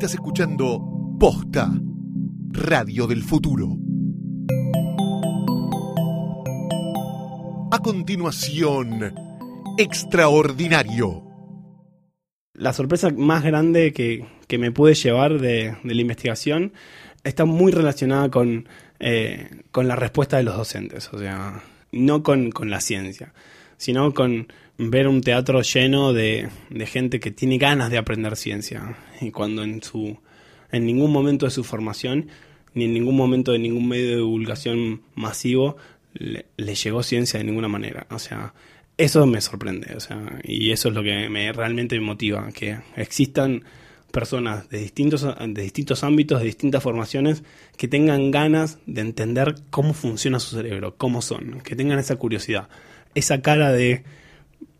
Estás escuchando Posta, Radio del Futuro. A continuación, Extraordinario. La sorpresa más grande que, que me pude llevar de, la investigación está muy relacionada con, eh, con la respuesta de los docentes, o sea, no con, con la ciencia, sino con ver un teatro lleno de, de gente que tiene ganas de aprender ciencia. Y cuando en su en ningún momento de su formación ni en ningún momento de ningún medio de divulgación masivo le, le llegó ciencia de ninguna manera, o sea, eso me sorprende, o sea, y eso es lo que me realmente me motiva, que existan personas de distintos, de distintos ámbitos, de distintas formaciones, que tengan ganas de entender cómo funciona su cerebro, cómo son, que tengan esa curiosidad, esa cara de,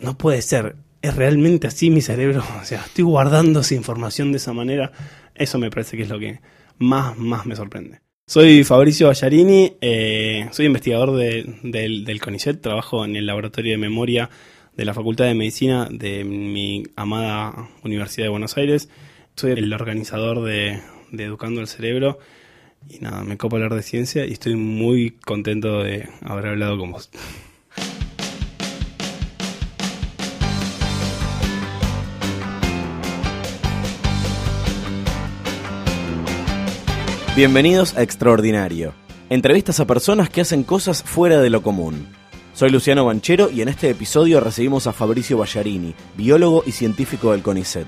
no puede ser, es realmente así mi cerebro, o sea, estoy guardando esa información de esa manera, eso me parece que es lo que más, más me sorprende. Soy Fabricio Ballarini, eh, soy investigador de, del, del CONICET, trabajo en el laboratorio de memoria de la Facultad de Medicina de mi amada Universidad de Buenos Aires. Soy el organizador de, de Educando el Cerebro y nada, me copa hablar de ciencia y estoy muy contento de haber hablado con vos. Bienvenidos a Extraordinario. Entrevistas a personas que hacen cosas fuera de lo común. Soy Luciano Banchero y en este episodio recibimos a Fabricio Ballarini, biólogo y científico del CONICET.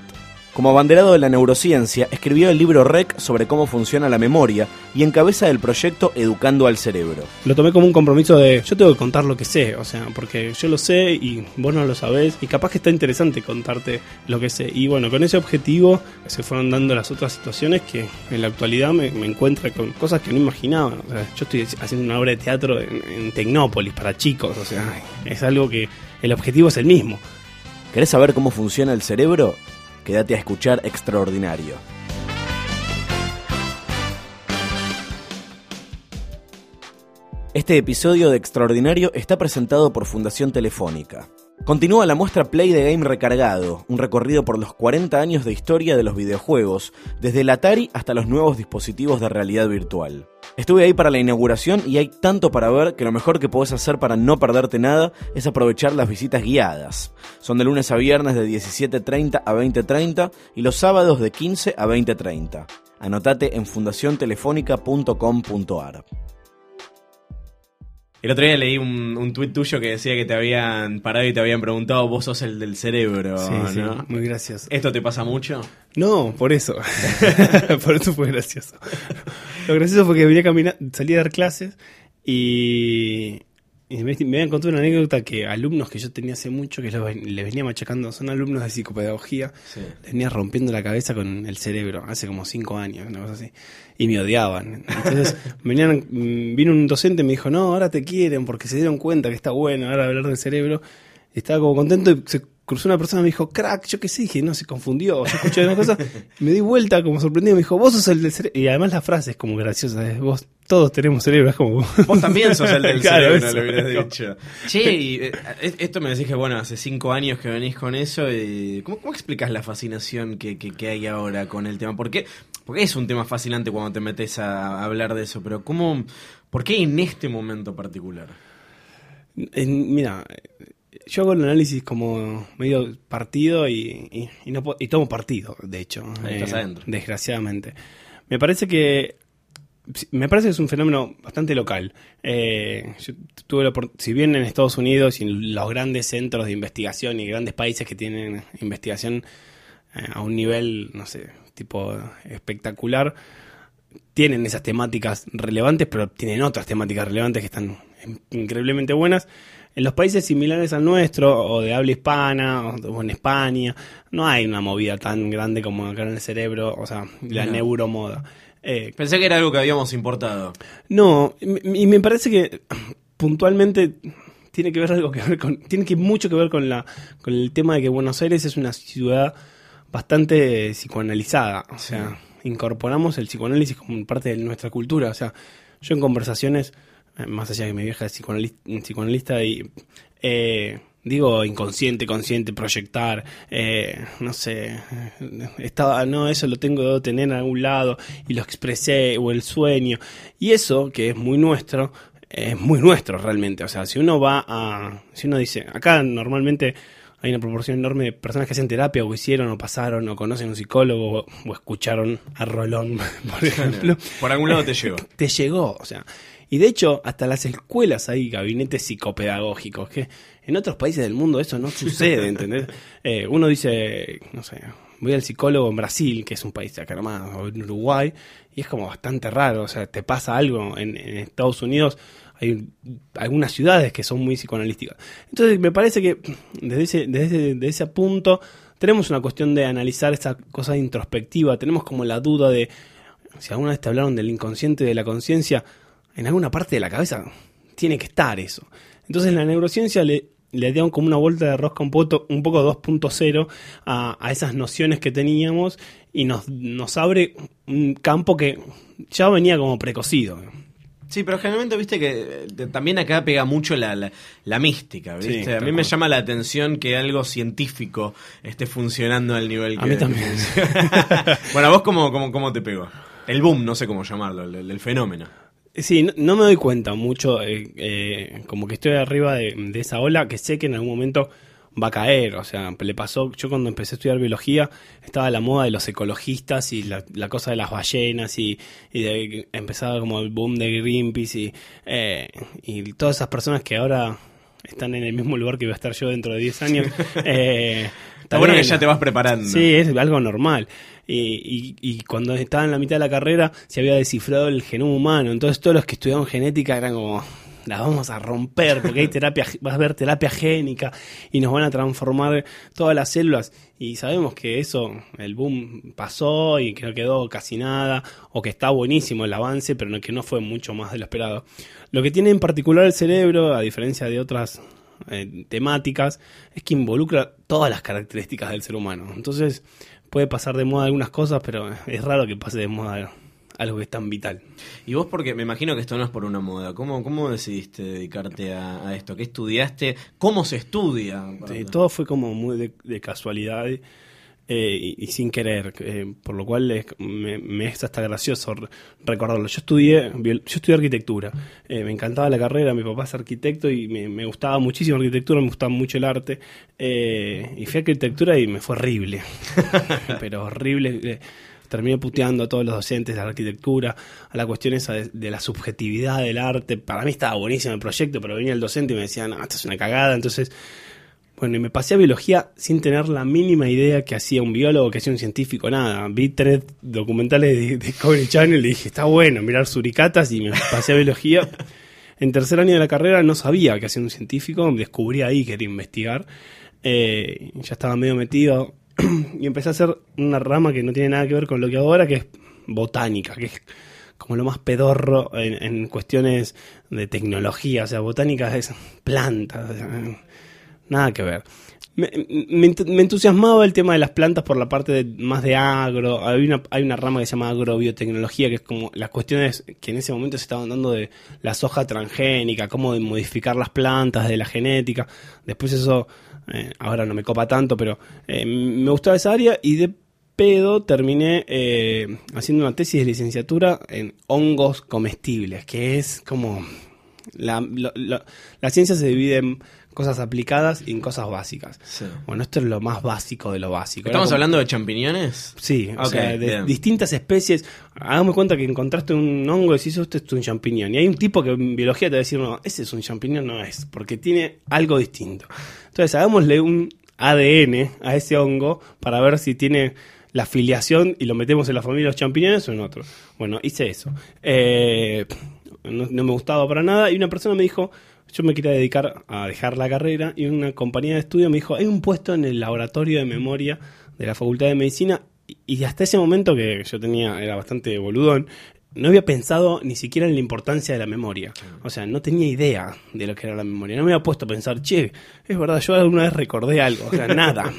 Como abanderado de la neurociencia, escribió el libro REC sobre cómo funciona la memoria y encabeza el proyecto Educando al Cerebro. Lo tomé como un compromiso de yo tengo que contar lo que sé, o sea, porque yo lo sé y vos no lo sabés y capaz que está interesante contarte lo que sé. Y bueno, con ese objetivo se fueron dando las otras situaciones que en la actualidad me, me encuentro con cosas que no imaginaba. O sea, yo estoy haciendo una obra de teatro en, en Tecnópolis para chicos, o sea, es algo que el objetivo es el mismo. ¿Querés saber cómo funciona el cerebro? Quédate a escuchar Extraordinario. Este episodio de Extraordinario está presentado por Fundación Telefónica. Continúa la muestra Play the Game Recargado, un recorrido por los 40 años de historia de los videojuegos, desde el Atari hasta los nuevos dispositivos de realidad virtual. Estuve ahí para la inauguración y hay tanto para ver que lo mejor que podés hacer para no perderte nada es aprovechar las visitas guiadas. Son de lunes a viernes de 17.30 a 20.30 y los sábados de 15 a 20.30. Anotate en fundaciontelefónica.com.ar. El otro día leí un, un tuit tuyo que decía que te habían parado y te habían preguntado, vos sos el del cerebro, Sí, sí, ¿no? muy gracioso. ¿Esto te pasa mucho? No, por eso. por eso fue gracioso. Lo gracioso fue que venía a caminar, salí a dar clases y me, me habían contado una anécdota que alumnos que yo tenía hace mucho, que los les venía machacando, son alumnos de psicopedagogía, les venía rompiendo la cabeza con el cerebro, hace como cinco años, una cosa así, y me odiaban. Entonces venían, mm, vino un docente y me dijo, no, ahora te quieren porque se dieron cuenta que está bueno ahora hablar del cerebro. Y estaba como contento y se cruzó una persona y me dijo, crack, yo qué sé, dije, no, se confundió, yo escuché una cosa, me di vuelta como sorprendido, me dijo, vos sos el del cerebro, y además la frase es como graciosa, es, vos, todos tenemos cerebro, es como... Vos también sos el del Claro, cerebro, eso. lo hubieras dicho. Che, y, eh, esto me decís que, bueno, hace cinco años que venís con eso. Y, ¿cómo, ¿Cómo explicas la fascinación que, que, que hay ahora con el tema? ¿Por qué? Porque es un tema fascinante cuando te metes a hablar de eso, pero ¿cómo, ¿por qué en este momento particular? En- mira, yo hago el análisis como medio partido y, y, y no y tomo partido, de hecho. eh, Ahí estás adentro. Desgraciadamente. Me parece que me parece que es un fenómeno bastante local. Eh, yo tuve la si bien en Estados Unidos y en los grandes centros de investigación y grandes países que tienen investigación eh, a un nivel, no sé, tipo espectacular, tienen esas temáticas relevantes, pero tienen otras temáticas relevantes que están increíblemente buenas. En los países similares al nuestro, o de habla hispana, o, en España, no hay una movida tan grande como acá en el cerebro, o sea, la No. neuromoda. Eh, Pensé que era algo que habíamos importado. no, y me parece que puntualmente tiene que ver algo que ver con, tiene que mucho que ver con la, con el tema de que Buenos Aires es una ciudad bastante psicoanalizada, o sea, incorporamos el psicoanálisis como parte de nuestra cultura, o sea, yo en conversaciones, más allá de que mi vieja es psicoanalista, psicoanalista y eh, digo inconsciente, consciente, proyectar, eh, no sé, estaba, no, eso lo tengo que tener en algún lado y lo expresé, o el sueño, y eso, que es muy nuestro, es muy nuestro realmente, o sea, si uno va a, si uno dice, acá normalmente hay una proporción enorme de personas que hacen terapia o hicieron o pasaron o conocen a un psicólogo o, escucharon a Rolón, por ejemplo. Por algún lado te llegó. Te llegó, o sea, y de hecho, hasta las escuelas hay gabinetes psicopedagógicos, que en otros países del mundo eso no sucede, ¿entendés? Eh, uno dice, no sé, voy al psicólogo en Brasil, que es un país acá nomás, o en Uruguay, y es como bastante raro, o sea, te pasa algo en, Estados Unidos, hay algunas ciudades que son muy psicoanalísticas. Entonces, me parece que desde ese, desde, ese punto tenemos una cuestión de analizar esta cosa introspectiva, tenemos como la duda de, si alguna vez te hablaron del inconsciente y de la conciencia, en alguna parte de la cabeza tiene que estar eso. Entonces la neurociencia le, le dieron como una vuelta de rosca un poco, un poco 2.0 a, a, esas nociones que teníamos y nos, nos abre un campo que ya venía como precocido. Sí, pero generalmente viste que eh, también acá pega mucho la, la, mística, ¿viste? a mí me llama la atención que algo científico esté funcionando al nivel que... A mí también. bueno, vos cómo, cómo, cómo te pegó? El boom, no sé cómo llamarlo, el fenómeno. Sí, no, me doy cuenta mucho, eh, eh, como que estoy arriba de, esa ola que sé que en algún momento va a caer. O sea, le pasó, yo cuando empecé a estudiar biología, estaba la moda de los ecologistas y la, cosa de las ballenas y, de, empezaba como el boom de Greenpeace y, eh, y todas esas personas que ahora están en el mismo lugar que voy a estar yo dentro de 10 años. eh, Está bueno que ya te vas preparando. Sí, es algo normal y, y, cuando estaba en la mitad de la carrera se había descifrado el genoma humano. Entonces todos los que estudiaban genética eran como, la vamos a romper porque hay terapia, vas a ver terapia génica y nos van a transformar todas las células. Y sabemos que eso, el boom pasó y que no quedó casi nada, o que está buenísimo el avance, pero que no fue mucho más de lo esperado. Lo que tiene en particular el cerebro, a diferencia de otras eh, temáticas, es que involucra todas las características del ser humano. Entonces, puede pasar de moda algunas cosas, pero es raro que pase de moda algo que es tan vital. Y vos, porque me imagino que esto no es por una moda, ¿cómo, cómo decidiste dedicarte a, esto? ¿Qué estudiaste? ¿Cómo se estudia? todo fue como muy de casualidad. Eh, y, sin querer, eh, por lo cual me, es hasta gracioso recordarlo. Yo estudié, yo estudié arquitectura, eh, me encantaba la carrera, mi papá es arquitecto y me, gustaba muchísimo la arquitectura, me gustaba mucho el arte, y fui a arquitectura y me fue horrible, pero horrible. Terminé puteando a todos los docentes de la arquitectura, a la cuestión esa de, la subjetividad del arte. Para mí estaba buenísimo el proyecto, pero venía el docente y me decía, no, esto es una cagada. Entonces bueno, y me pasé a biología sin tener la mínima idea que hacía un biólogo, que hacía un científico, nada. Vi tres documentales de Discovery Channel y dije, está bueno, mirar suricatas y me pasé a biología. En tercer año de la carrera no sabía que hacía un científico, descubrí ahí que quería investigar. Eh, ya estaba medio metido y empecé a hacer una rama que no tiene nada que ver con lo que hago ahora, que es botánica, que es como lo más pedorro en, cuestiones de tecnología. O sea, botánica es plantas nada que ver. Me, entusiasmaba el tema de las plantas por la parte de, más de agro. Hay una, hay una rama que se llama agrobiotecnología, que es como las cuestiones que en ese momento se estaban dando de la soja transgénica, cómo de modificar las plantas, de la genética. Después eso, eh, ahora no me copa tanto, pero eh, me gustaba esa área y de pedo terminé eh, haciendo una tesis de licenciatura en hongos comestibles, que es como... La, la ciencia se divide en cosas aplicadas y en cosas básicas. Bueno, esto es lo más básico de lo básico. ¿Estamos hablando de champiñones? Sí, o sea, de distintas especies. Hagamos cuenta que encontraste un hongo y decís, esto es un champiñón. Y hay un tipo que en biología te va a decir, no, ese es un champiñón, no es, porque tiene algo distinto. Entonces, hagámosle un ADN a ese hongo para ver si tiene la filiación y lo metemos en la familia de los champiñones o en otro. Bueno, hice eso. Eh, no, no me gustaba para nada y una persona me dijo, yo me quería dedicar a dejar la carrera y una compañía de estudio me dijo, hay un puesto en el laboratorio de memoria de la Facultad de Medicina y hasta ese momento que yo tenía, era bastante boludón, no había pensado ni siquiera en la importancia de la memoria. O sea, no tenía idea de lo que era la memoria. No me había puesto a pensar, che, es verdad, yo alguna vez recordé algo. O sea, nada.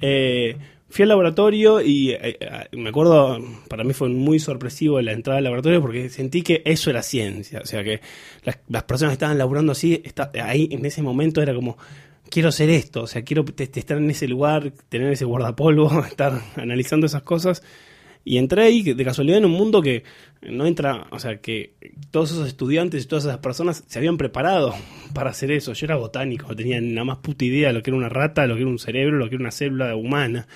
Eh, fui al laboratorio y eh, eh, me acuerdo, para mí fue muy sorpresivo la entrada al laboratorio porque sentí que eso era ciencia. O sea, que las, personas que estaban laburando así, ahí en ese momento era como, quiero hacer esto, o sea, quiero estar en ese lugar, tener ese guardapolvo, estar analizando esas cosas. Y entré ahí de casualidad en un mundo que no entra, o sea, que todos esos estudiantes y todas esas personas se habían preparado para hacer eso. Yo era botánico, no tenía nada más puta idea de lo que era una rata, lo que era un cerebro, lo que era una célula humana.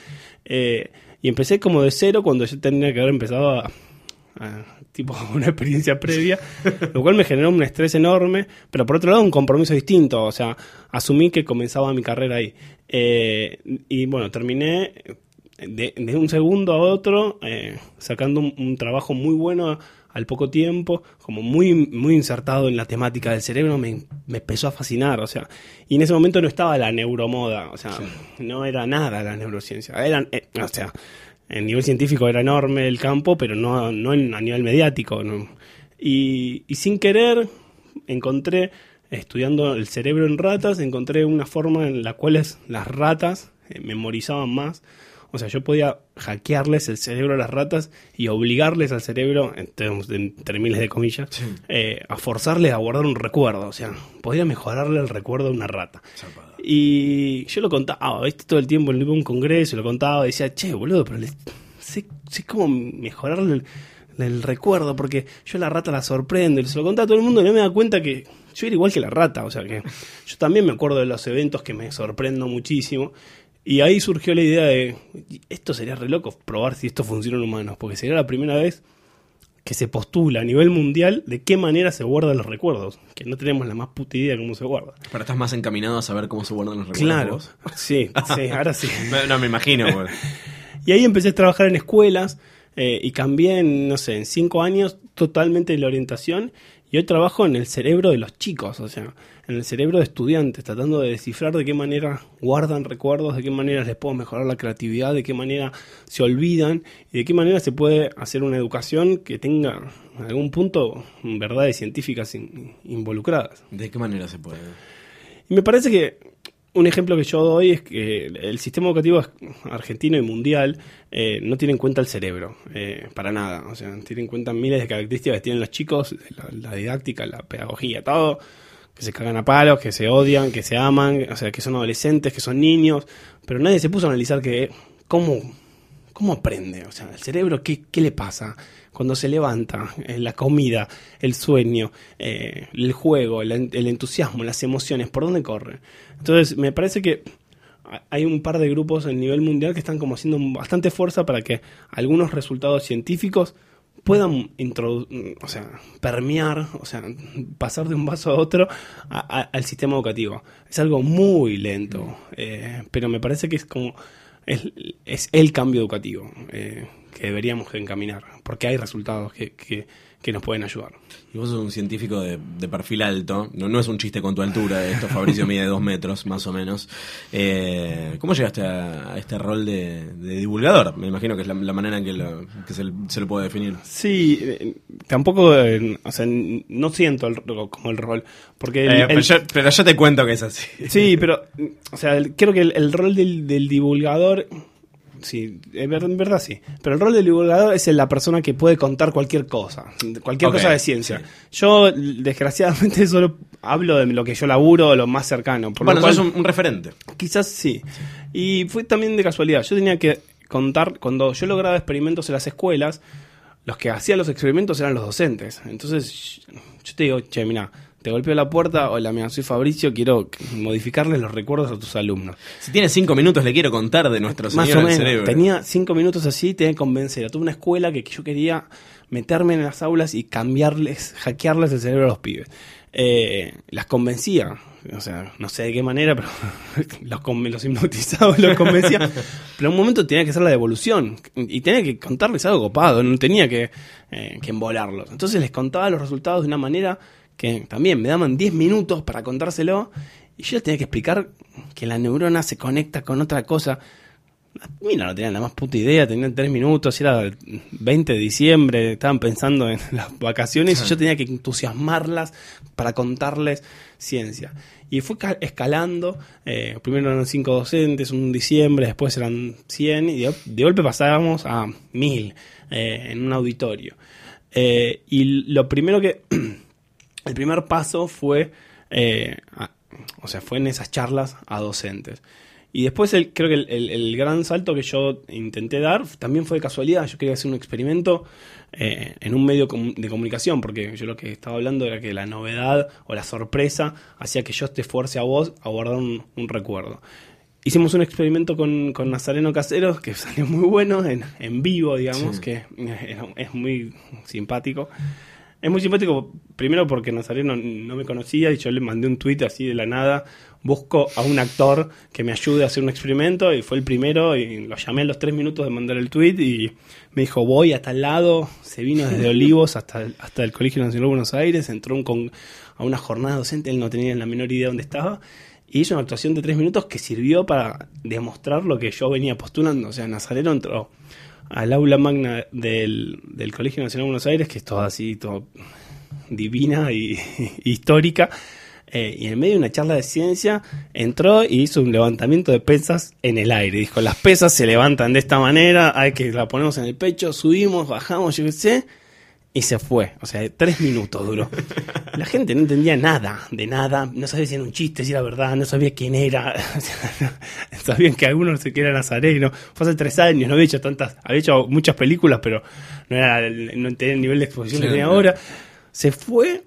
Eh, y empecé como de cero cuando yo tenía que haber empezado a, a- tipo una experiencia previa, lo cual me generó un estrés enorme, pero por otro lado un compromiso distinto, o sea, asumí que comenzaba mi carrera ahí. Eh, y bueno, terminé de, de un segundo a otro eh, sacando un, un trabajo muy bueno al poco tiempo, como muy, muy insertado en la temática del cerebro, me, me empezó a fascinar, o sea, y en ese momento no estaba la neuromoda, o sea, no era nada la neurociencia, eran, eh, o sea, el nivel científico era enorme el campo, pero no, no en- a nivel mediático. ¿no? Y, y sin querer encontré, estudiando el cerebro en ratas, encontré una forma en la cual las ratas eh, memorizaban más. O sea, yo podía hackearles el cerebro a las ratas y obligarles al cerebro, entre, entre miles de comillas, eh, a forzarles a guardar un recuerdo. O sea, podía mejorarle el recuerdo a una rata. Y yo lo contaba, ¿viste? Todo el tiempo en un congreso, lo contaba, decía, che, boludo, pero le- sé, sé cómo mejorarle el, el recuerdo, porque yo la rata la sorprendo, y se lo contaba a todo el mundo y no me da cuenta que yo era igual que la rata, o sea que yo también me acuerdo de los eventos que me sorprendo muchísimo. Y ahí surgió la idea de, esto sería re loco, probar si esto funciona en humanos, porque sería la primera vez que se postula a nivel mundial de qué manera se guardan los recuerdos, que no tenemos la más puta idea de cómo se guarda. Pero estás más encaminado a saber cómo se guardan los recuerdos. Claro, vos. sí, sí, ahora sí. No, no, me imagino. pues. Y ahí empecé a trabajar en escuelas eh, y cambié, en, no sé, en cinco años totalmente la orientación. Y hoy trabajo en el cerebro de los chicos, o sea, en el cerebro de estudiantes, tratando de descifrar de qué manera guardan recuerdos, de qué manera les puedo mejorar la creatividad, de qué manera se olvidan y de qué manera se puede hacer una educación que tenga en algún punto verdades científicas in- involucradas. ¿De qué manera se puede? Y me parece que un ejemplo que yo doy es que el sistema educativo argentino y mundial eh, no tiene en cuenta el cerebro, eh, para nada. O sea, tiene en cuenta miles de características que tienen los chicos, la, la didáctica, la pedagogía, todo, que se cagan a palos, que se odian, que se aman, o sea, que son adolescentes, que son niños, pero nadie se puso a analizar que cómo, cómo aprende, o sea, el cerebro, ¿qué, qué le pasa? Cuando se levanta, eh, la comida, el sueño, eh, el juego, el, en- el entusiasmo, las emociones, ¿por dónde corre? Entonces, me parece que ha- hay un par de grupos a nivel mundial que están como haciendo bastante fuerza para que algunos resultados científicos puedan o sea, permear, o sea, pasar de un vaso a otro a- a- al sistema educativo. Es algo muy lento, eh, pero me parece que es como es, es el cambio educativo eh, que deberíamos encaminar, porque hay resultados que, que, que nos pueden ayudar. Y vos sos un científico de, de perfil alto, no, no es un chiste con tu altura, esto Fabricio mide dos metros, más o menos. Eh, ¿Cómo llegaste a, a este rol de, de divulgador? Me imagino que es la, la manera en que, lo, que se, lo puede definir. Sí, eh, tampoco, eh, o sea, no siento el, como el rol, porque el- Eh, el- pero, yo, pero yo te cuento que es así. Sí, pero, o sea, creo que el, el rol del, del divulgador, sí, en ver- en verdad sí, pero el rol del divulgador es la persona que puede contar cualquier cosa, cualquier cosa de ciencia. Yo, desgraciadamente, solo hablo de lo que yo laburo, lo más cercano. Por bueno, lo cual, sos un, un referente. Quizás sí. Y fue también de casualidad. Yo tenía que contar, cuando yo lograba experimentos en las escuelas, los que hacían los experimentos eran los docentes. Entonces, yo te digo, che, mira, te golpeo la puerta, hola, mira, soy Fabricio, quiero modificarles los recuerdos a tus alumnos. Si tienes cinco minutos, le quiero contar de nuestro Más señor o del menos. cerebro. Tenía cinco minutos así, tenía que convencer a toda una escuela que yo quería meterme en las aulas y cambiarles, hackearles el cerebro a los pibes. Eh, las convencía, o sea, no sé de qué manera, pero los, los hipnotizaba, los convencía. pero en un momento tenía que hacer la devolución y tenía que contarles algo copado, no tenía que, eh, que embolarlos. Entonces les contaba los resultados de una manera que también me daban 10 minutos para contárselo y yo tenía que explicar que la neurona se conecta con otra cosa. Mira, no tenían la más puta idea, tenían tres minutos, era el 20 de diciembre, estaban pensando en las vacaciones y yo tenía que entusiasmarlas para contarles ciencia. Y fue ca- escalando, eh, primero eran cinco docentes, un diciembre, después eran 100 y de, de golpe pasábamos a 1000 eh, en un auditorio. Eh, y lo primero que, el primer paso fue eh, a- o sea, fue en esas charlas a docentes. Y después el, creo que el, el- el gran salto que yo intenté dar también fue de casualidad. Yo quería hacer un experimento eh, en un medio de comunicación, porque yo lo que estaba hablando era que la novedad o la sorpresa hacía que yo te fuerce a vos a guardar un, un recuerdo. Hicimos un experimento con, con Nazareno Caseros que salió muy bueno en, en vivo, digamos, Sí. que eh, es muy simpático. Es muy simpático, primero porque Nazareno no me conocía y yo le mandé un tuit así de la nada. Busco a un actor que me ayude a hacer un experimento y fue el primero y lo llamé a los tres minutos de mandar el tuit y me dijo voy a tal lado, se vino desde Olivos hasta el, hasta el Colegio Nacional de Buenos Aires, entró un con- a una jornada docente, él no tenía la menor idea dónde estaba y hizo una actuación de tres minutos que sirvió para demostrar lo que yo venía postulando. O sea, Nazareno entró al aula magna del, del Colegio Nacional de Buenos Aires, que es todo así, todo divina y histórica. eh, y en medio de una charla de ciencia entró y hizo un levantamiento de pesas en el aire. Dijo, las pesas se levantan de esta manera, hay que la ponemos en el pecho, subimos, bajamos, yo qué sé. Y se fue. O sea, tres minutos duró. La gente no entendía nada, de nada. No sabía si era un chiste, si era verdad, no sabía quién era. Sabían que algunos se que era Nazareno. Fue hace tres años, no había hecho tantas, había hecho muchas películas, pero no era no tenía el nivel de exposición que Claro, tenía claro. ahora. Se fue.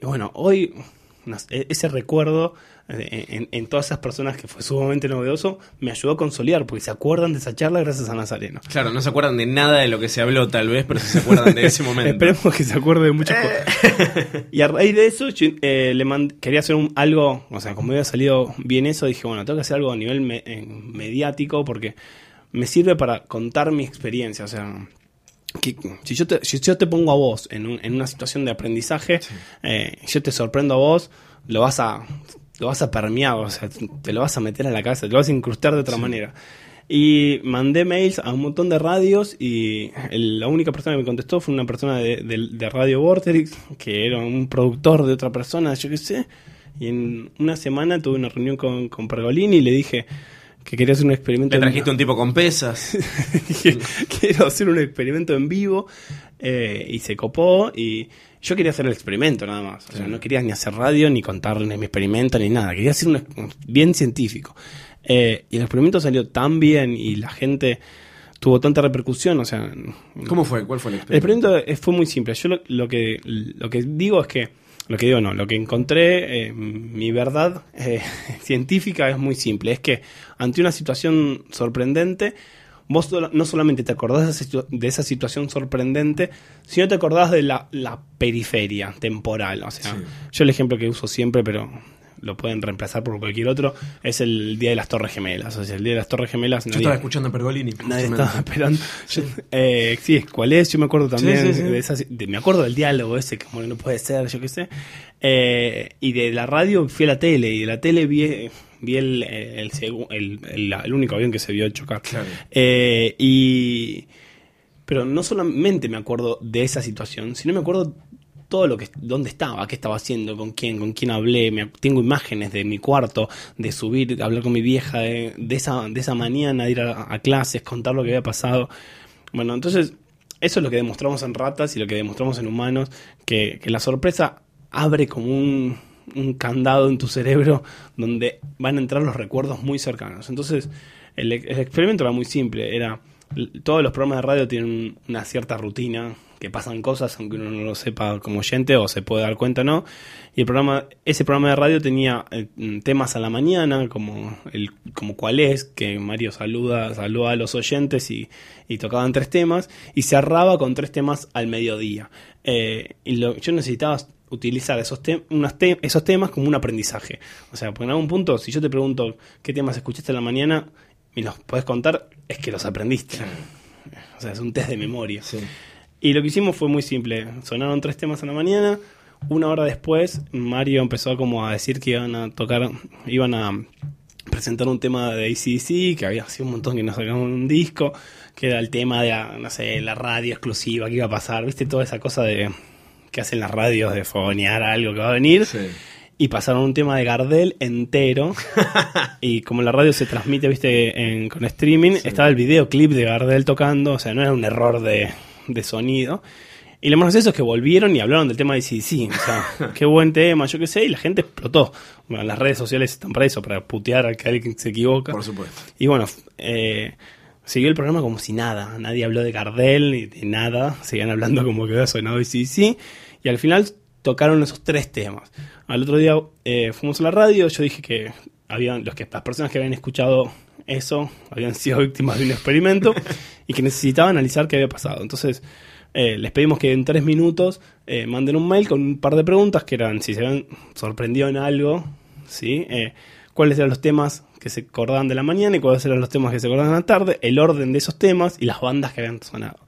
Y bueno, hoy e- ese recuerdo en, en todas esas personas que fue sumamente novedoso me ayudó a consolidar, porque se acuerdan de esa charla gracias a Nazareno. Claro, no se acuerdan de nada de lo que se habló, tal vez, pero sí se acuerdan de ese momento. Esperemos que se acuerde de muchas cosas. y a raíz de eso, yo, eh, le quería hacer un- algo, o sea, como había salido bien eso, dije, bueno, tengo que hacer algo a nivel me- eh, mediático porque me sirve para contar mi experiencia. O sea, que, si, yo te, si yo te pongo a vos en, un- en una situación de aprendizaje, eh, yo te sorprendo a vos, lo vas a lo vas a permear, o sea, te lo vas a meter a la cabeza, te lo vas a incrustar de otra manera. Y mandé mails a un montón de radios y el- la única persona que me contestó fue una persona de, de- de Radio Vorterix, que era un productor de otra persona, yo qué sé. Y en una semana tuve una reunión con, con Pergolini y le dije que quería hacer un experimento. Le en- trajiste un tipo con pesas. Dije, quiero hacer un experimento en vivo eh, y se copó y yo quería hacer el experimento nada más. O sea, no quería ni hacer radio, ni contarle mi experimento, ni nada. Quería hacer un bien científico. Eh, y el experimento salió tan bien y la gente tuvo tanta repercusión, o sea... ¿Cómo fue? ¿Cuál fue el El experimento? experimento eh, fue muy simple. Yo lo, lo que, lo que digo es que, lo que digo no, lo que encontré, eh, mi verdad eh, científica es muy simple. Es que ante una situación sorprendente, vos no solamente te acordás de esa, situación sorprendente, sino te acordás de la, la periferia temporal. O sea, Sí. yo el ejemplo que uso siempre, pero lo pueden reemplazar por cualquier otro, es el Día de las Torres Gemelas. O sea, el Día de las Torres Gemelas... Yo nadie- estaba escuchando a Pergolini. Nadie estaba esperando. Yo- eh, sí, ¿cuál es? Yo me acuerdo también Sí, sí, sí. de esa- de- me acuerdo del diálogo ese, que no puede ser, yo qué sé. Eh, y de la radio fui a la tele, y de la tele vi, vi el, el, el- único avión que se vio chocar. Claro. Eh, y. Pero no solamente me acuerdo de esa situación, sino me acuerdo todo lo que dónde estaba, qué estaba haciendo, con quién, con quién hablé, me, tengo imágenes de mi cuarto, de subir, de hablar con mi vieja, de, de esa, de esa mañana, de ir a, a clases, contar lo que había pasado. Bueno, entonces, eso es lo que demostramos en ratas y lo que demostramos en humanos, que, que la sorpresa abre como un, un candado en tu cerebro donde van a entrar los recuerdos muy cercanos. Entonces, el, experimento era muy simple, era todos los programas de radio tienen una cierta rutina, que pasan cosas aunque uno no lo sepa como oyente o se puede dar cuenta o no. Y el programa, ese programa de radio tenía eh, temas a la mañana, como el, como cuál es, que Mario saluda, saluda a los oyentes y, y tocaban tres temas, y cerraba con tres temas al mediodía. Eh, y lo, yo necesitaba utilizar esos, te- esos temas como un aprendizaje. O sea, porque en algún punto, si yo te pregunto qué temas escuchaste en la mañana y los puedes contar, es que los aprendiste. O sea, es un test de memoria. Sí. Y lo que hicimos fue muy simple. Sonaron tres temas en la mañana. Una hora después, Mario empezó como a decir que iban a tocar, iban a presentar un tema de ACDC, que había sido un montón que nos sacaban un disco, que era el tema de la, no sé, la radio exclusiva que iba a pasar, viste, toda esa cosa de que hacen las radios de fogonear algo que va a venir. Sí. Y pasaron un tema de Gardel entero. y como la radio se transmite, viste, en- con streaming, estaba el videoclip de Gardel tocando. O sea, no era un error de, de sonido. Y lo más gracioso es que volvieron y hablaron del tema de CDC. O sea, qué buen tema, yo qué sé, y la gente explotó. Bueno, las redes sociales están para eso, para putear a que alguien se equivoca. Por supuesto. Y bueno, eh, siguió el programa como si nada. Nadie habló de Gardel ni de nada. Seguían hablando como que había sonado sí. Y al final tocaron esos tres temas. Al otro día eh, fuimos a la radio. Yo dije que habían los que las personas que habían escuchado eso habían sido víctimas de un experimento y que necesitaban analizar qué había pasado. Entonces eh, les pedimos que en tres minutos eh, manden un mail con un par de preguntas que eran si se habían sorprendido en algo, ¿sí? Cuáles eran los temas que se acordaban de la mañana y cuáles eran los temas que se acordaban de la tarde, el orden de esos temas y las bandas que habían sonado.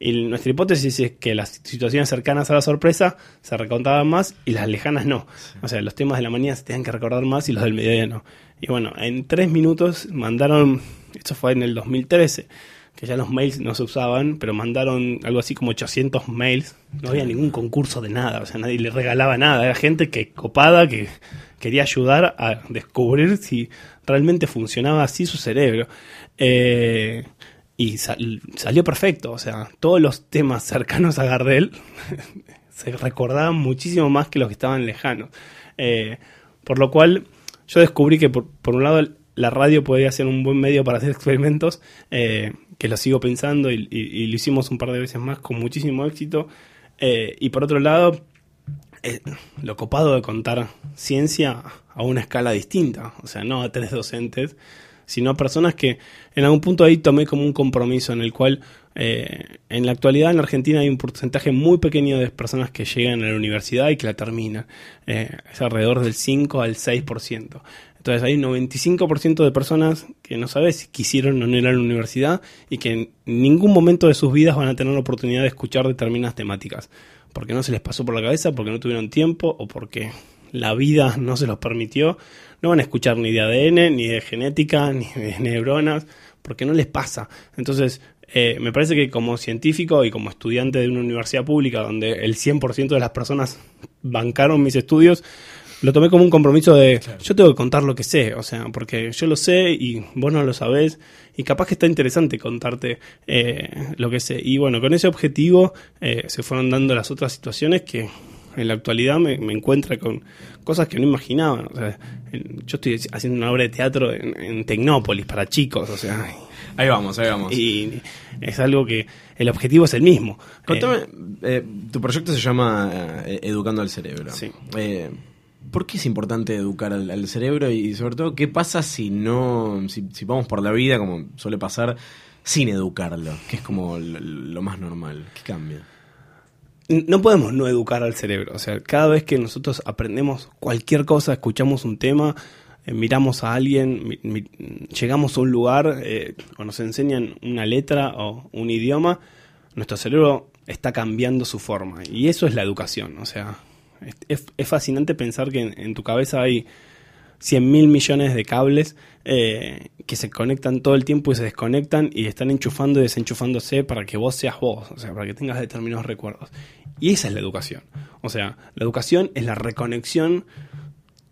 Y nuestra hipótesis es que las situaciones cercanas a la sorpresa se recontaban más y las lejanas no. O sea, los temas de la mañana se tenían que recordar más y los del mediodía no. Y bueno, en tres minutos mandaron, esto fue en el 2013, que ya los mails no se usaban, pero mandaron algo así como 800 mails. No había ningún concurso de nada, o sea, nadie le regalaba nada. Era gente que copada, que quería ayudar a descubrir si realmente funcionaba así su cerebro. Eh, y sal- salió perfecto, o sea, todos los temas cercanos a Gardel se recordaban muchísimo más que los que estaban lejanos. Eh, por lo cual, yo descubrí que por, por un lado la radio podía ser un buen medio para hacer experimentos, eh, que lo sigo pensando y, lo hicimos un par de veces más con muchísimo éxito. Eh, y por otro lado, eh, lo copado de contar ciencia a una escala distinta, o sea, no a tres docentes, sino a personas que en algún punto ahí tomé como un compromiso en el cual eh, en la actualidad en Argentina hay un porcentaje muy pequeño de personas que llegan a la universidad y que la terminan, Eh, es alrededor del 5 al 6%. Entonces hay un 95% de personas que no sabes si quisieron o no ir a la universidad y que en ningún momento de sus vidas van a tener la oportunidad de escuchar determinadas temáticas. Porque no se les pasó por la cabeza, porque no tuvieron tiempo o porque la vida no se los permitió. No van a escuchar ni de ADN, ni de genética, ni de neuronas, porque no les pasa. Entonces, eh, me parece que como científico y como estudiante de una universidad pública donde el 100% de las personas bancaron mis estudios, lo tomé como un compromiso de yo tengo que contar lo que sé, o sea, porque yo lo sé y vos no lo sabés y capaz que está interesante contarte eh, lo que sé. Y bueno, con ese objetivo eh, se fueron dando las otras situaciones que en la actualidad me, me encuentra con cosas que no imaginaba. O sea, en- yo estoy haciendo una obra de teatro en, en Tecnópolis para chicos, o sea, Ahí vamos, ahí vamos. y es algo que el objetivo es el mismo. Contame, Eh, eh, tu proyecto se llama eh, Educando al Cerebro. Sí. Eh, ¿Por qué es importante educar al, al cerebro y sobre todo qué pasa si no, si, si vamos por la vida como suele pasar sin educarlo, que es como lo, lo más normal? ¿Qué cambia? No podemos no educar al cerebro. O sea, cada vez que nosotros aprendemos cualquier cosa, escuchamos un tema, eh, miramos a alguien, llegamos a un lugar eh, o nos enseñan una letra o un idioma, nuestro cerebro está cambiando su forma. Y eso es la educación. O sea, es, es- fascinante pensar que en tu cabeza hay 100 mil millones de cables eh, que se conectan todo el tiempo y se desconectan y están enchufando y desenchufándose para que vos seas vos, o sea, para que tengas determinados recuerdos. Y esa es la educación. O sea, la educación es la reconexión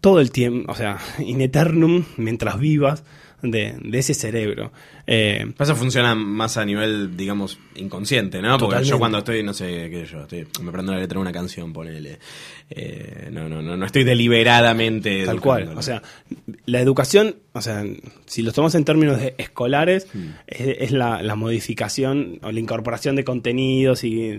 todo el tiempo, o sea, in eternum, mientras vivas, de, de ese cerebro. Eh, Eso funciona más a nivel, digamos, inconsciente, ¿no? Porque Totalmente. yo cuando estoy, no sé, qué yo, estoy, me prendo la letra de una canción, ponele. Eh, no, no, no, no estoy deliberadamente. Tal cual. O sea, la educación, o sea, si lo tomamos en términos de escolares, Mm. es, es la, la modificación o la incorporación de contenidos y,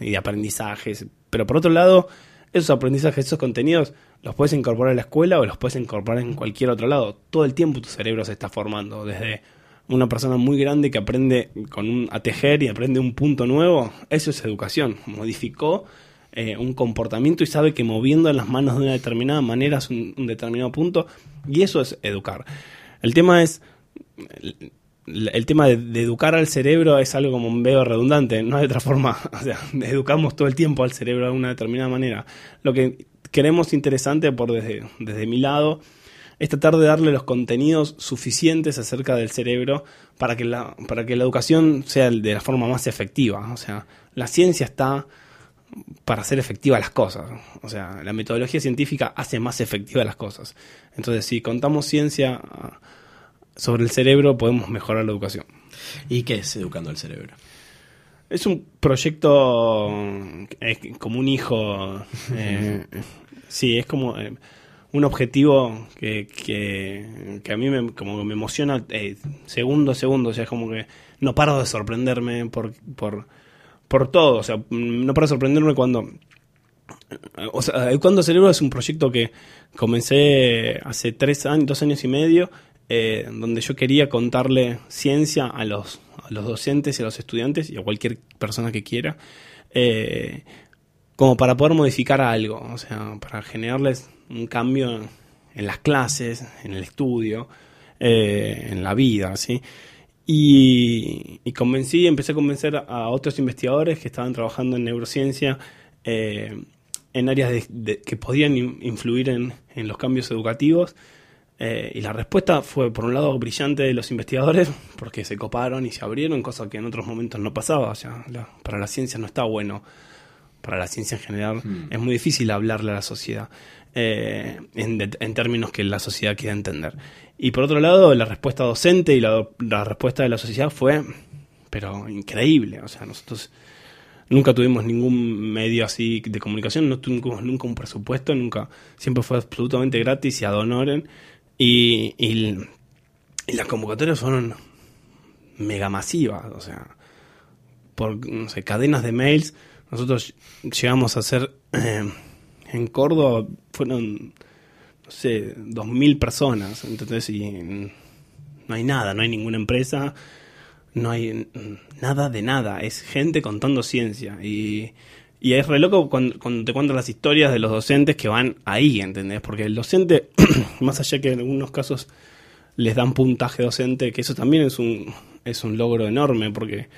y de aprendizajes. Pero por otro lado, esos aprendizajes, esos contenidos, los puedes incorporar a la escuela o los puedes incorporar en cualquier otro lado. Todo el tiempo tu cerebro se está formando. Desde una persona muy grande que aprende con un, a tejer y aprende un punto nuevo, eso es educación. Modificó eh, un comportamiento y sabe que moviendo las manos de una determinada manera es un, un determinado punto y eso es educar. El tema es el, tema de, de educar al cerebro es algo como medio redundante, no hay otra forma, o sea, educamos todo el tiempo al cerebro de una determinada manera. Lo que queremos interesante por desde, desde mi lado es tratar de darle los contenidos suficientes acerca del cerebro para que la, para que la educación sea de la forma más efectiva. O sea, la ciencia está para hacer efectivas las cosas. O sea, la metodología científica hace más efectivas las cosas. Entonces, si contamos ciencia ah, sobre el cerebro, podemos mejorar la educación. ¿Y qué es educando al cerebro? Es un proyecto es como un hijo. eh, sí, es como eh, un objetivo que, que, que a mí me, como me emociona eh, segundo a segundo. O sea, es como que no paro de sorprenderme por, por, por todo. O sea, no paro de sorprenderme cuando. O sea, Cuando Cerebro es un proyecto que comencé hace tres años, dos años y medio, eh, donde yo quería contarle ciencia a los, docentes y a los estudiantes y a cualquier persona que quiera, eh, como para poder modificar algo, o sea, para generarles un cambio en las clases, en el estudio, eh, en la vida, ¿sí? Y, y empecé a convencer a otros investigadores que estaban trabajando en neurociencia, en áreas que podían in- influir en los cambios educativos. Eh, y la respuesta fue, por un lado, brillante de los investigadores, porque se coparon y se abrieron, cosa que en otros momentos no pasaba. O sea, la- para la ciencia no está bueno. Para la ciencia en general es muy difícil hablarle a la sociedad eh, en, de- en términos que la sociedad quiera entender. Y por otro lado, la respuesta docente y la, la respuesta de la sociedad fue, pero increíble. O sea, nosotros Nunca tuvimos ningún medio así de comunicación, no tuvimos nunca un presupuesto, nunca, siempre fue absolutamente gratis y ad honorem. Y, y, y las convocatorias fueron mega masivas, o sea, por no sé, cadenas de mails. Nosotros llegamos a hacer eh, en Córdoba, fueron, no sé, dos mil personas, entonces, y no hay nada, no hay ninguna empresa, no hay nada de nada, es gente contando ciencia. Y, y es re loco cuando, cuando te cuentan las historias de los docentes que van ahí, ¿entendés? Porque el docente, más allá que en algunos casos les dan puntaje docente, que eso también es un, es un logro enorme, porque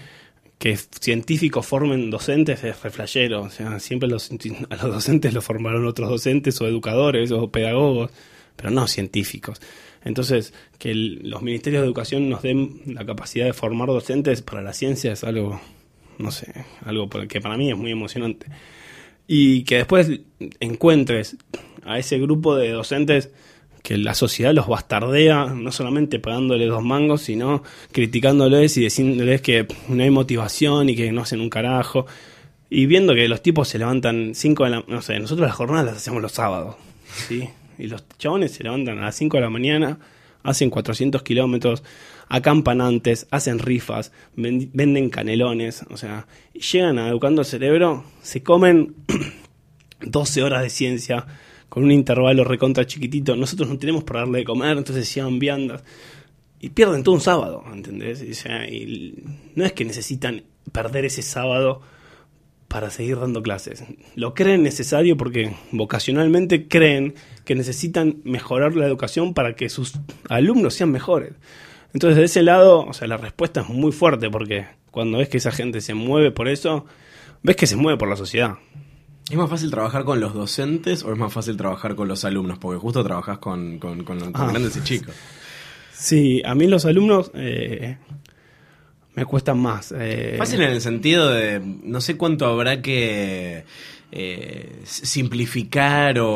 que científicos formen docentes es reflejero, o sea, siempre a los docentes los formaron otros docentes o educadores o pedagogos, pero no científicos. Entonces, que los ministerios de educación nos den la capacidad de formar docentes para la ciencia es algo, no sé, algo que para mí es muy emocionante. Y que después encuentres a ese grupo de docentes que la sociedad los bastardea, no solamente pagándoles dos mangos, sino criticándoles y diciéndoles que no hay motivación y que no hacen un carajo. Y viendo que los tipos se levantan 5 de la... No sé, nosotros las jornadas las hacemos los sábados, ¿sí? Y los chabones se levantan a las 5 de la mañana, hacen 400 kilómetros, acampan antes, hacen rifas, ven- venden canelones, o sea, llegan a Educando el Cerebro, se comen 12 horas de ciencia con un intervalo recontra chiquitito. Nosotros no tenemos para darle de comer, entonces llevan viandas. Y pierden todo un sábado, ¿entendés? Y, o sea, y no es que necesitan perder ese sábado para seguir dando clases. Lo creen necesario porque vocacionalmente creen que necesitan mejorar la educación para que sus alumnos sean mejores. Entonces, de ese lado, o sea, la respuesta es muy fuerte porque cuando ves que esa gente se mueve por eso, ves que se mueve por la sociedad. ¿Es más fácil trabajar con los docentes o es más fácil trabajar con los alumnos? Porque justo trabajás con, con, con- con Ah. grandes y chicos. Sí, a mí los alumnos eh, me cuestan más. eh, Fácil en el sentido de, no sé cuánto habrá que eh, simplificar o,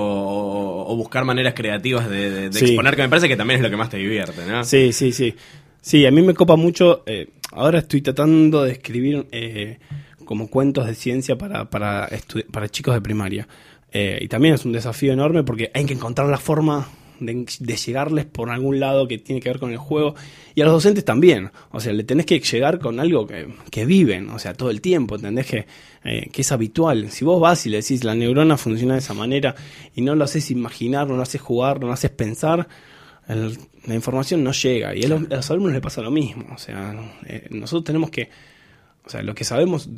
o buscar maneras creativas de, de- de Sí. exponer, que me parece que también es lo que más te divierte, ¿no? Sí, sí, sí. Sí, a mí me copa mucho. eh, ahora estoy tratando de escribir eh, como cuentos de ciencia para, para, para chicos de primaria. Eh, y también es un desafío enorme porque hay que encontrar la forma de, llegarles por algún lado que tiene que ver con el juego. Y a los docentes también. O sea, le tenés que llegar con algo que, que viven, o sea, todo el tiempo, ¿entendés? Que, eh, que es habitual. Si vos vas y le decís la neurona funciona de esa manera y no lo haces imaginar, no lo haces jugar, no lo haces pensar, el- la información no llega. Y a los, a los alumnos les pasa lo mismo. O sea, eh, nosotros tenemos que o sea, lo que sabemos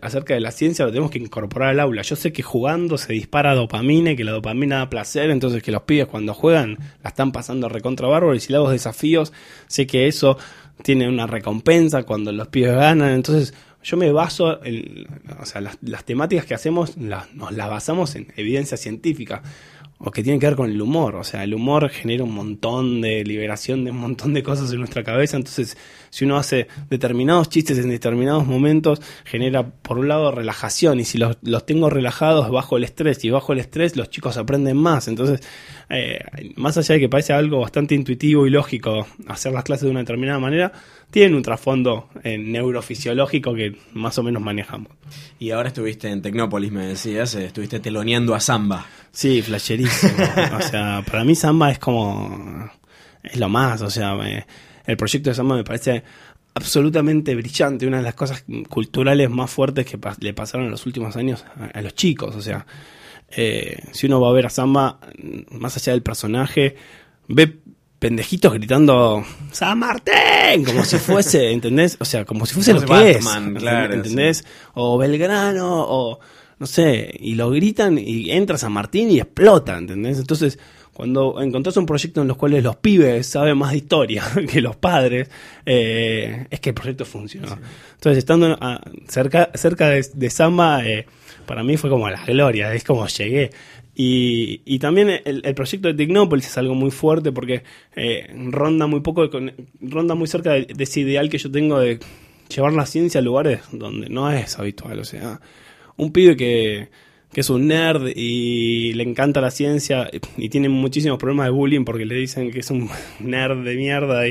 acerca de la ciencia lo tenemos que incorporar al aula. Yo sé que jugando se dispara dopamina y que la dopamina da placer, entonces que los pibes cuando juegan la están pasando recontra bárbaro y si le hago desafíos, sé que eso tiene una recompensa cuando los pibes ganan. Entonces yo me baso, en, o sea, las, las temáticas que hacemos las, nos las basamos en evidencia científica. o que tiene que ver con el humor. O sea, el humor genera un montón de liberación de un montón de cosas en nuestra cabeza. Entonces, si uno hace determinados chistes en determinados momentos, genera, por un lado, relajación. Y si los, los tengo relajados, bajo el estrés. Y bajo el estrés, los chicos aprenden más. Entonces, eh, más allá de que parece algo bastante intuitivo y lógico hacer las clases de una determinada manera, tienen un trasfondo eh, neurofisiológico que más o menos manejamos. Y ahora estuviste en Tecnópolis, me decías, eh, estuviste teloneando a Samba. Sí, flasherísimo. o sea, para mí Samba es como. Es lo más. O sea, me- el proyecto de Samba me parece absolutamente brillante. Una de las cosas culturales más fuertes que le pasaron en los últimos años a, a los chicos. O sea, eh, si uno va a ver a Samba, mm, más allá del personaje, ve pendejitos gritando San Martín como si fuese, ¿entendés? O sea, como si fuese Como lo que Batman, es, claro, ¿entendés? O Belgrano, o no sé, y lo gritan y entra San Martín y explota, ¿entendés? Entonces, cuando encontrás un proyecto en los cuales los pibes saben más de historia que los padres, eh, es que el proyecto funcionó. Entonces, estando a- cerca, cerca de, de Samba, eh, para mí fue como la gloria, es como llegué. Y, y también el, el proyecto de Tecnópolis es algo muy fuerte porque eh, ronda muy poco, ronda muy cerca de, de ese ideal que yo tengo de llevar la ciencia a lugares donde no es habitual. O sea, un pibe que, que es un nerd y le encanta la ciencia y tiene muchísimos problemas de bullying porque le dicen que es un nerd de mierda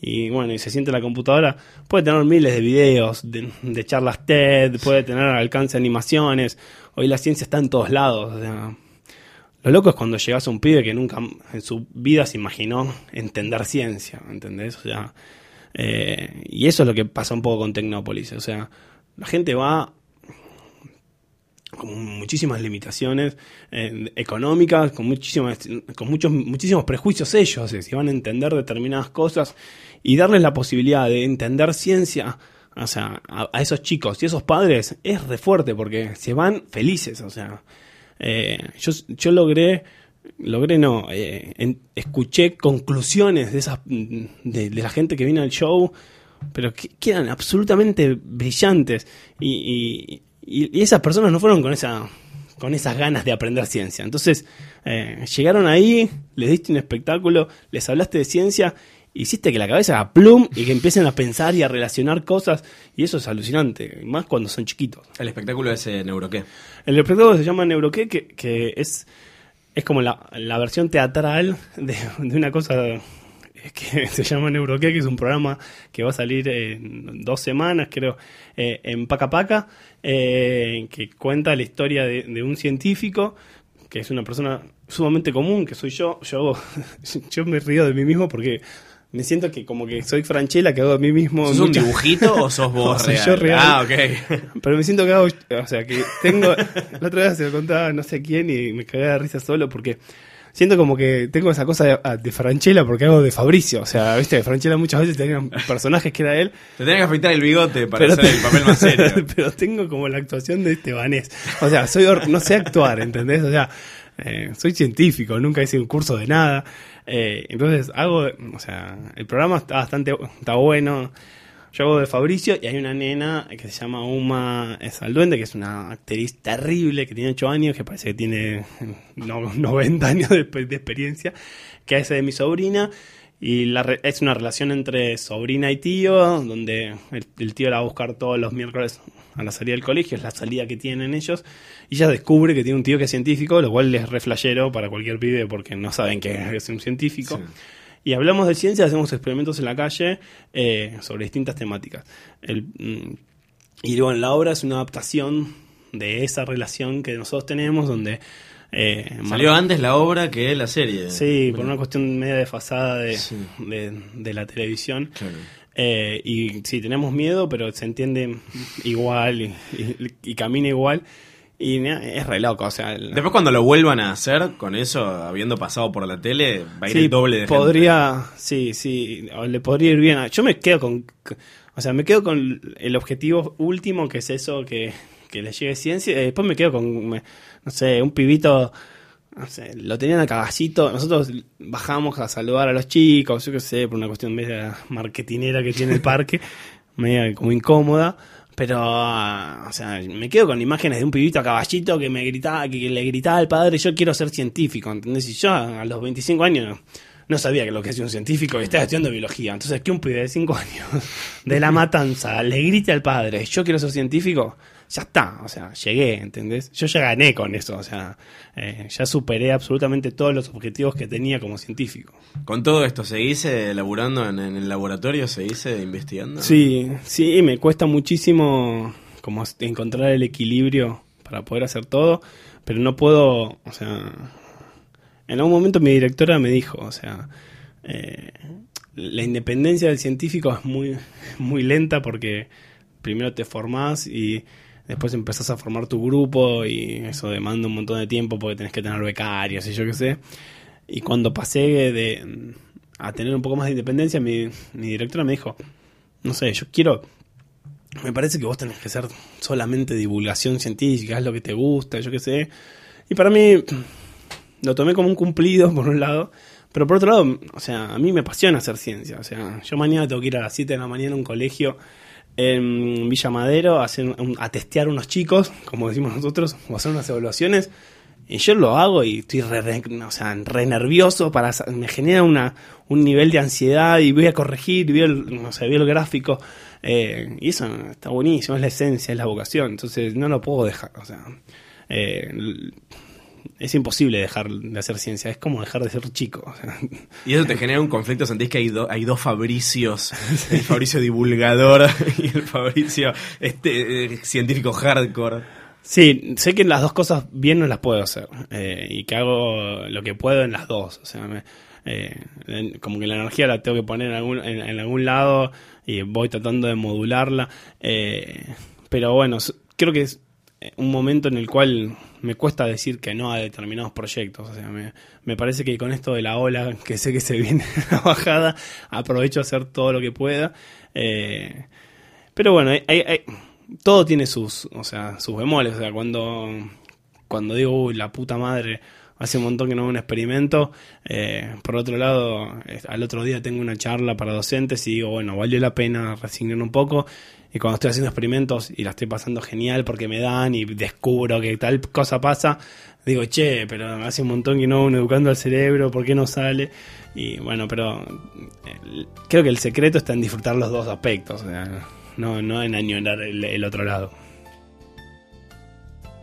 y, bueno, y se siente en la computadora, puede tener miles de videos, de, charlas TED, puede tener al alcance animaciones. Hoy la ciencia está en todos lados. Lo loco es cuando llegas a un pibe que nunca en su vida se imaginó entender ciencia, ¿entendés? O sea, eh, y eso es lo que pasa un poco con Tecnópolis. O sea, la gente va con muchísimas limitaciones eh, económicas, con muchísimas, con muchos, muchísimos prejuicios ellos, si van a entender determinadas cosas y darles la posibilidad de entender ciencia, o sea, a, esos chicos y esos padres es re fuerte porque se van felices, o sea, eh, yo, yo logré, logré no, eh, escuché conclusiones de esas, de, de la gente que vino al show, pero que, que eran absolutamente brillantes y, y- y- esas personas no fueron con esa con esas ganas de aprender ciencia. Entonces, eh, llegaron ahí, les diste un espectáculo, les hablaste de ciencia, hiciste que la cabeza haga plum y que empiecen a pensar y a relacionar cosas, y eso es alucinante, más cuando son chiquitos. El espectáculo es eh, Neuroqué. El espectáculo se llama Neuroqué, que, que es, es como la, la versión teatral de, de una cosa que se llama Neuroqué, que es un programa que va a salir en dos semanas, creo, eh, en Paca Paca, eh, que cuenta la historia de, de un científico que es una persona sumamente común, que soy yo. Yo, yo me río de mí mismo porque me siento que como que soy Franchella, que hago de mí mismo. ¿Sos un dibujito o sos No, vos soy real? yo real. Ah, ok. Pero me siento que hago, o sea, que tengo, la otra vez se lo contaba a no sé quién y me cagué de risa solo porque siento como que tengo esa cosa de, de Franchella porque hago de Fabricio, o sea, viste, Franchella muchas veces tenía personajes que era él, Te tenés que afeitar el bigote para pero, hacer el papel más serio. pero tengo como la actuación de Estebanés, o sea, soy, no sé actuar, ¿entendés? O sea, eh, soy científico, nunca hice un curso de nada, eh, entonces hago, o sea, el programa está bastante, está bueno, yo hago de Fabricio y hay una nena que se llama Uma Salduende, que es una actriz terrible, que tiene 8 años, que parece que tiene no, 90 años de, experiencia, que hace de mi sobrina. Y la re- es una relación entre sobrina y tío, donde el, tío la va a buscar todos los miércoles a la salida del colegio, es la salida que tienen ellos. Y ella descubre que tiene un tío que es científico, lo cual es re flashero para cualquier pibe porque no saben que es un científico. Sí. Y hablamos de ciencia, hacemos experimentos en la calle eh, sobre distintas temáticas. El, mm, y bueno, la obra es una adaptación de esa relación que nosotros tenemos, donde... eh, Salió Mar- antes la obra que la serie. Sí, por una cuestión media desfasada de, Sí. de, de la televisión. claro. Eh, y sí, tenemos miedo, pero se entiende igual y, y- y camina igual. Y es re loco, o sea... el- Después cuando lo vuelvan a hacer, con eso, habiendo pasado por la tele, va a ir Sí, el doble de gente. podría, sí, sí, o le podría ir bien. Yo me quedo con, o sea, me quedo con el objetivo último, que es eso, que, que le llegue ciencia. y después me quedo con, no sé, un pibito, no sé, lo tenían a caballito. Nosotros bajamos a saludar a los chicos, yo qué sé, por una cuestión media marketinera que tiene el parque, media como incómoda. Pero, ah, o sea, me quedo con imágenes de un pibito a caballito que me gritaba, que, le gritaba al padre, yo quiero ser científico, ¿entendés? Y yo a los 25 años no sabía que lo que hacía un científico y estaba estudiando biología. Entonces, que un pibe de 5 años de la matanza le grite al padre, yo quiero ser científico, ya está, o sea, llegué, ¿entendés? Yo ya gané con eso, o sea, eh, ya superé absolutamente todos los objetivos que tenía como científico. ¿Con todo esto seguís eh, laburando en, en el laboratorio? ¿Seguís eh, investigando? Sí, sí, me cuesta muchísimo como encontrar el equilibrio para poder hacer todo, pero no puedo, o sea, en algún momento mi directora me dijo, o sea, eh, la independencia del científico es muy, muy lenta porque primero te formás y después empezás a formar tu grupo y eso demanda un montón de tiempo porque tenés que tener becarios y yo qué sé. Y cuando pasé de, a tener un poco más de independencia, mi, mi directora me dijo, no sé, yo quiero me parece que vos tenés que hacer solamente divulgación científica, es lo que te gusta, yo qué sé. Y para mí lo tomé como un cumplido, por un lado, pero por otro lado, o sea, a mí me apasiona hacer ciencia. O sea, yo mañana tengo que ir a las 7 de la mañana a un colegio en Villa Madero a, hacer, a testear unos chicos, como decimos nosotros, o hacer unas evaluaciones. Y yo lo hago y estoy re, o sea, re nervioso, para, me genera una, un nivel de ansiedad y voy a corregir, y el, no sé, veo el gráfico. Eh, y eso está buenísimo, es la esencia, es la vocación. Entonces no lo puedo dejar. O sea, eh, es imposible dejar de hacer ciencia, es como dejar de ser chico. Y eso te genera un conflicto, sentís que hay, hay dos Fabricios, el Fabricio divulgador y el Fabricio este, eh, científico hardcore. Sí, sé que las dos cosas bien no las puedo hacer eh, y que hago lo que puedo en las dos. O sea, eh, como que la energía la tengo que poner en algún, en, algún lado y voy tratando de modularla. pero bueno, creo que es un momento en el cual me cuesta decir que no a determinados proyectos. O sea, me, me parece que con esto de la ola, que sé que se viene la bajada, aprovecho a hacer todo lo que pueda. Eh, pero bueno, hay, todo tiene sus, o sea, sus bemoles. O sea, cuando, cuando digo, uy, la puta madre, hace un montón que no hago un experimento. Eh, por otro lado, al otro día tengo una charla para docentes y digo, bueno, valió la pena resignar un poco. Y cuando estoy haciendo experimentos y la estoy pasando genial porque me dan y descubro que tal cosa pasa, digo, che, pero hace un montón que no uno educando al cerebro, ¿por qué no sale? Y bueno, pero eh, creo que el secreto está en disfrutar los dos aspectos, no, no en añorar el, el otro lado.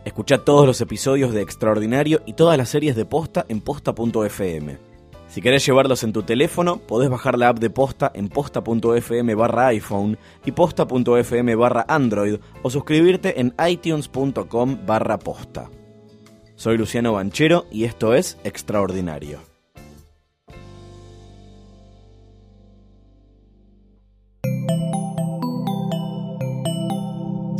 Escucha todos los episodios de Extraordinario y todas las series de Posta en posta.fm. Si querés llevarlos en tu teléfono, podés bajar la app de Posta en posta.fm barra iPhone y posta.fm barra Android o suscribirte en itunes.com barra posta. Soy Luciano Banchero y esto es Extraordinario.